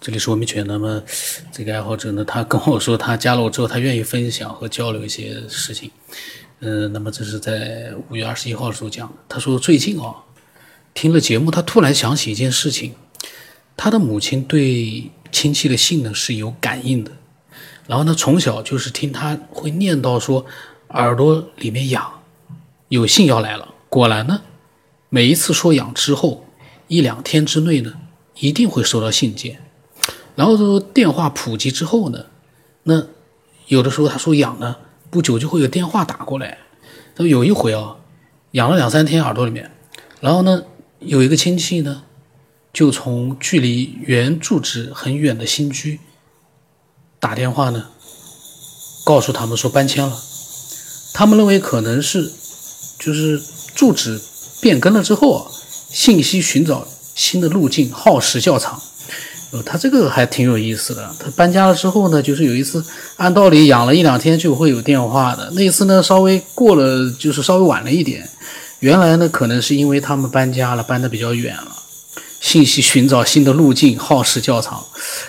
这里是文明犬。那么，这个爱好者呢，他跟我说，他加了我之后，他愿意分享和交流一些事情。嗯，那么这是在五月二十一号的时候讲的。他说最近啊，听了节目，他突然想起一件事情：他的母亲对亲戚的信呢是有感应的。然后呢，从小就是听他会念叨说，耳朵里面痒，有信要来了。果然呢，每一次说痒之后，一两天之内呢，一定会收到信件。然后说电话普及之后呢，那有的时候他说痒呢，不久就会有电话打过来。他说有一回啊，痒了两三天耳朵里面，然后呢，有一个亲戚呢，就从距离原住址很远的新居打电话呢，告诉他们说搬迁了。他们认为可能是就是住址变更了之后啊，信息寻找新的路径耗时较长。呃，他这个还挺有意思的。他搬家了之后呢，就是有一次，按道理养了一两天就会有电话的。那一次呢，稍微过了，就是稍微晚了一点。原来呢，可能是因为他们搬家了，搬得比较远了，信息寻找新的路径耗时较长。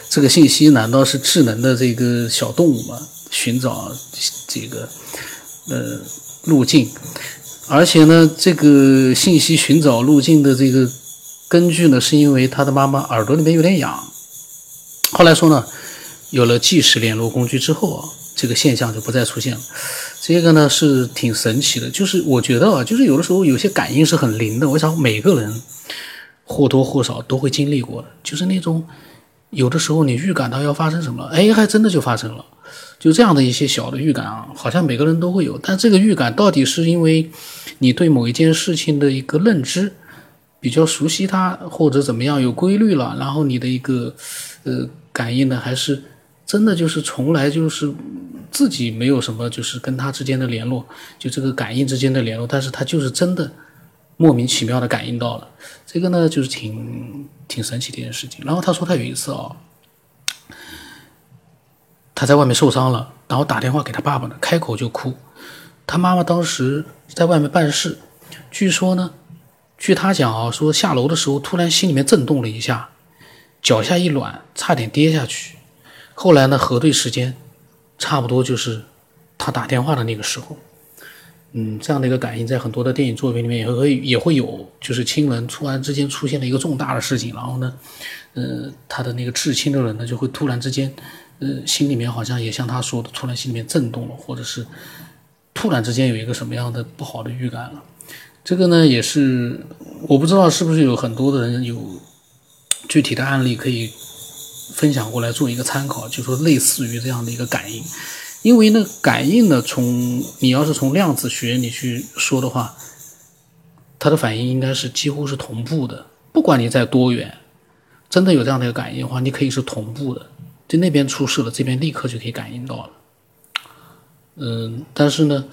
这个信息难道是智能的这个小动物吗？寻找这个呃路径，而且呢，这个信息寻找路径的这个根据呢，是因为他的妈妈耳朵里面有点痒。后来说呢，有了即时联络工具之后啊，这个现象就不再出现了。这个呢是挺神奇的，就是我觉得啊，就是有的时候有些感应是很灵的。为啥？每个人或多或少都会经历过的，就是那种有的时候你预感到要发生什么，哎，还真的就发生了。就这样的一些小的预感啊，好像每个人都会有。但这个预感到底是因为你对某一件事情的一个认知比较熟悉它，或者怎么样有规律了，然后你的一个呃。感应呢，还是真的就是从来就是自己没有什么，就是跟他之间的联络，就这个感应之间的联络，但是他就是真的莫名其妙的感应到了，这个呢就是挺挺神奇的一件事情。然后他说他有一次啊，他在外面受伤了，然后打电话给他爸爸呢，开口就哭，他妈妈当时在外面办事，据说呢，据他讲啊，说下楼的时候突然心里面震动了一下。脚下一软，差点跌下去。后来呢，核对时间，差不多就是他打电话的那个时候。嗯，这样的一个感应，在很多的电影作品里面也会也会有，就是亲人突然之间出现了一个重大的事情，然后呢，呃，他的那个至亲的人呢，就会突然之间，呃，心里面好像也像他说的，突然心里面震动了，或者是突然之间有一个什么样的不好的预感了。这个呢，也是我不知道是不是有很多的人有。具体的案例可以分享过来做一个参考，就说类似于这样的一个感应，因为呢，感应呢，从你要是从量子学你去说的话，它的反应应该是几乎是同步的，不管你在多远，真的有这样的一个感应的话，你可以是同步的，就那边出事了，这边立刻就可以感应到了。嗯，但是呢，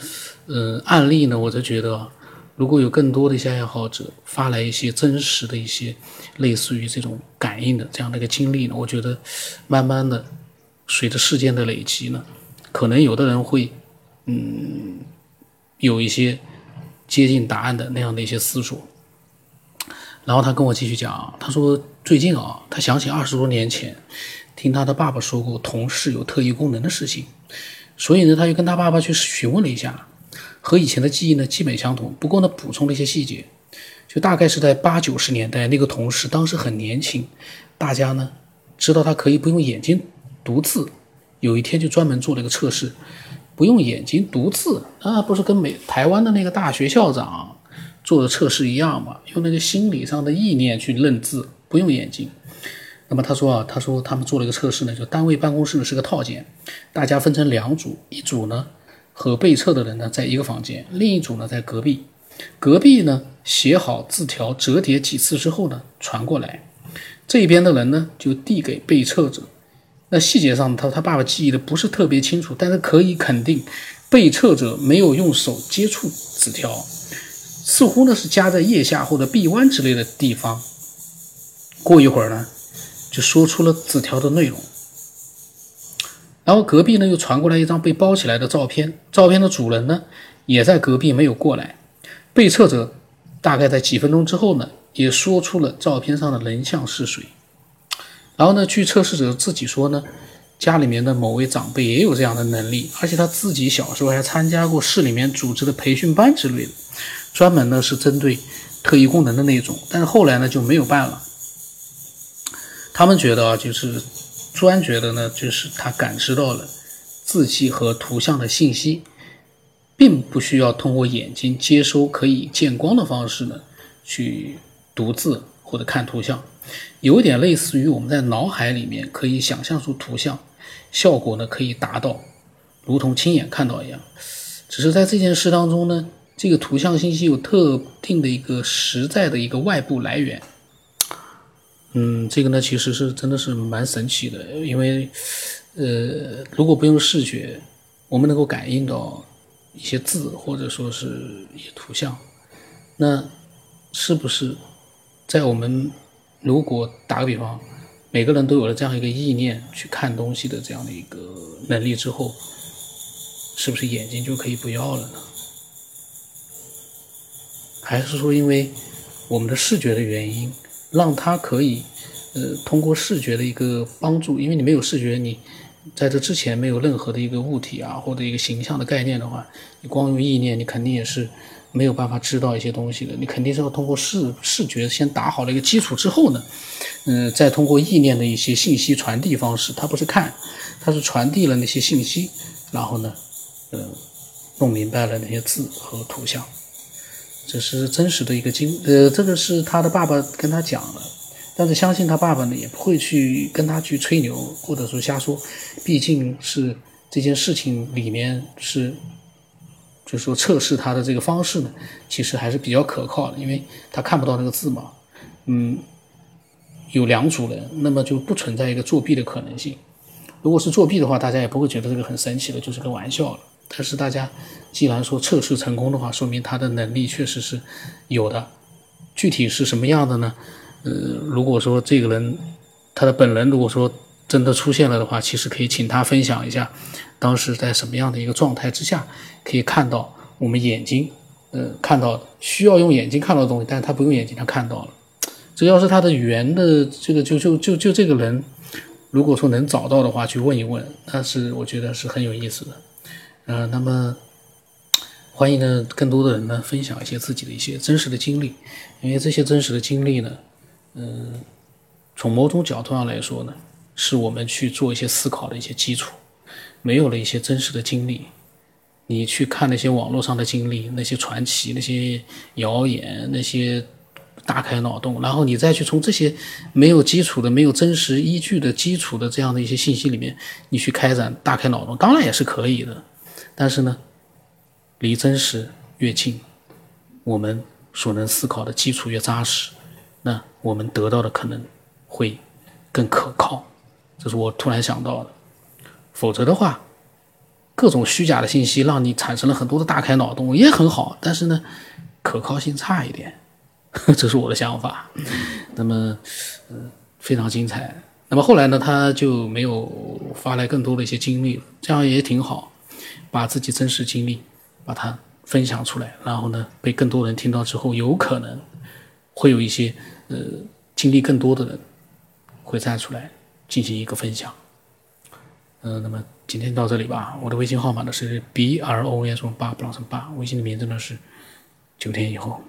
嗯，案例呢，我就觉得。如果有更多的一些爱好者发来一些真实的一些类似于这种感应的这样的一个经历呢，我觉得慢慢的随着事件的累积呢，可能有的人会嗯有一些接近答案的那样的一些思索。然后他跟我继续讲，他说最近啊，他想起二十多年前听他的爸爸说过同事有特异功能的事情，所以呢，他就跟他爸爸去询问了一下。和以前的记忆呢基本相同，不过呢补充了一些细节，就大概是在八九十年代，那个同事当时很年轻，大家呢知道他可以不用眼睛读字，有一天就专门做了一个测试，不用眼睛读字啊，不是跟美台湾的那个大学校长做的测试一样吗？用那个心理上的意念去认字，不用眼睛。那么他说啊，他说他们做了一个测试呢，就单位办公室呢是个套间，大家分成两组，一组呢。和被测的人呢，在一个房间，另一组呢在隔壁。隔壁呢写好字条，折叠几次之后呢传过来，这边的人呢就递给被测者。那细节上，他他爸爸记忆的不是特别清楚，但是可以肯定，被测者没有用手接触纸条，似乎呢是夹在腋下或者臂弯之类的地方。过一会儿呢，就说出了纸条的内容。然后隔壁呢又传过来一张被包起来的照片，照片的主人呢也在隔壁没有过来。被测者大概在几分钟之后呢也说出了照片上的人像是谁。然后呢，据测试者自己说呢，家里面的某位长辈也有这样的能力，而且他自己小时候还参加过市里面组织的培训班之类的，专门呢是针对特异功能的那种。但是后来呢就没有办了。他们觉得啊，就是朱安觉得呢，就是他感知到了字迹和图像的信息，并不需要通过眼睛接收可以见光的方式呢去读字或者看图像。有点类似于我们在脑海里面可以想象出图像，效果呢可以达到如同亲眼看到一样。只是在这件事当中呢，这个图像信息有特定的一个实在的一个外部来源。嗯，这个呢其实是真的是蛮神奇的，因为呃，如果不用视觉，我们能够感应到一些字或者说是一些图像，那是不是在我们？如果打个比方，每个人都有了这样一个意念去看东西的这样的一个能力之后，是不是眼睛就可以不要了呢？还是说因为我们的视觉的原因，让他可以呃通过视觉的一个帮助，因为你没有视觉，你在这之前没有任何的一个物体啊或者一个形象的概念的话，你光用意念，你肯定也是。没有办法知道一些东西的，你肯定是要通过视视觉先打好了一个基础之后呢，嗯，再通过意念的一些信息传递方式，它不是看，它是传递了那些信息，然后呢，呃，弄明白了那些字和图像，这是真实的一个经，呃，这个是他的爸爸跟他讲了，但是相信他爸爸呢也不会去跟他去吹牛或者说瞎说，毕竟是这件事情里面是。就是说测试他的这个方式呢，其实还是比较可靠的，因为他看不到那个字嘛。嗯，有两组人，那么就不存在一个作弊的可能性。如果是作弊的话，大家也不会觉得这个很神奇的，就是个玩笑了。但是大家既然说测试成功的话，说明他的能力确实是有的。具体是什么样的呢？呃，如果说这个人他的本人如果说真的出现了的话，其实可以请他分享一下。当时在什么样的一个状态之下，可以看到我们眼睛，呃，看到需要用眼睛看到的东西，但是他不用眼睛，他看到了。这要是他的语言的这个，就就就就这个人，如果说能找到的话，去问一问，那是我觉得是很有意思的。呃，那么欢迎呢更多的人呢分享一些自己的一些真实的经历，因为这些真实的经历呢，嗯，从某种角度上来说呢，是我们去做一些思考的一些基础。没有了一些真实的经历，你去看那些网络上的经历，那些传奇、那些谣言、那些大开脑洞，然后你再去从这些没有基础的、没有真实依据的基础的这样的一些信息里面，你去开展大开脑洞，当然也是可以的。但是呢，离真实越近，我们所能思考的基础越扎实，那我们得到的可能会更可靠。这是我突然想到的。否则的话，各种虚假的信息让你产生了很多的大开脑洞，也很好，但是呢，可靠性差一点，这是我的想法。那么，嗯，非常精彩。那么后来呢，他就没有发来更多的一些经历，这样也挺好，把自己真实经历把它分享出来，然后呢，被更多人听到之后，有可能会有一些呃经历更多的人会站出来进行一个分享。嗯，那么今天到这里吧。我的微信号码呢是 b r o n 八，不让成八。微信的名字呢是九天以后。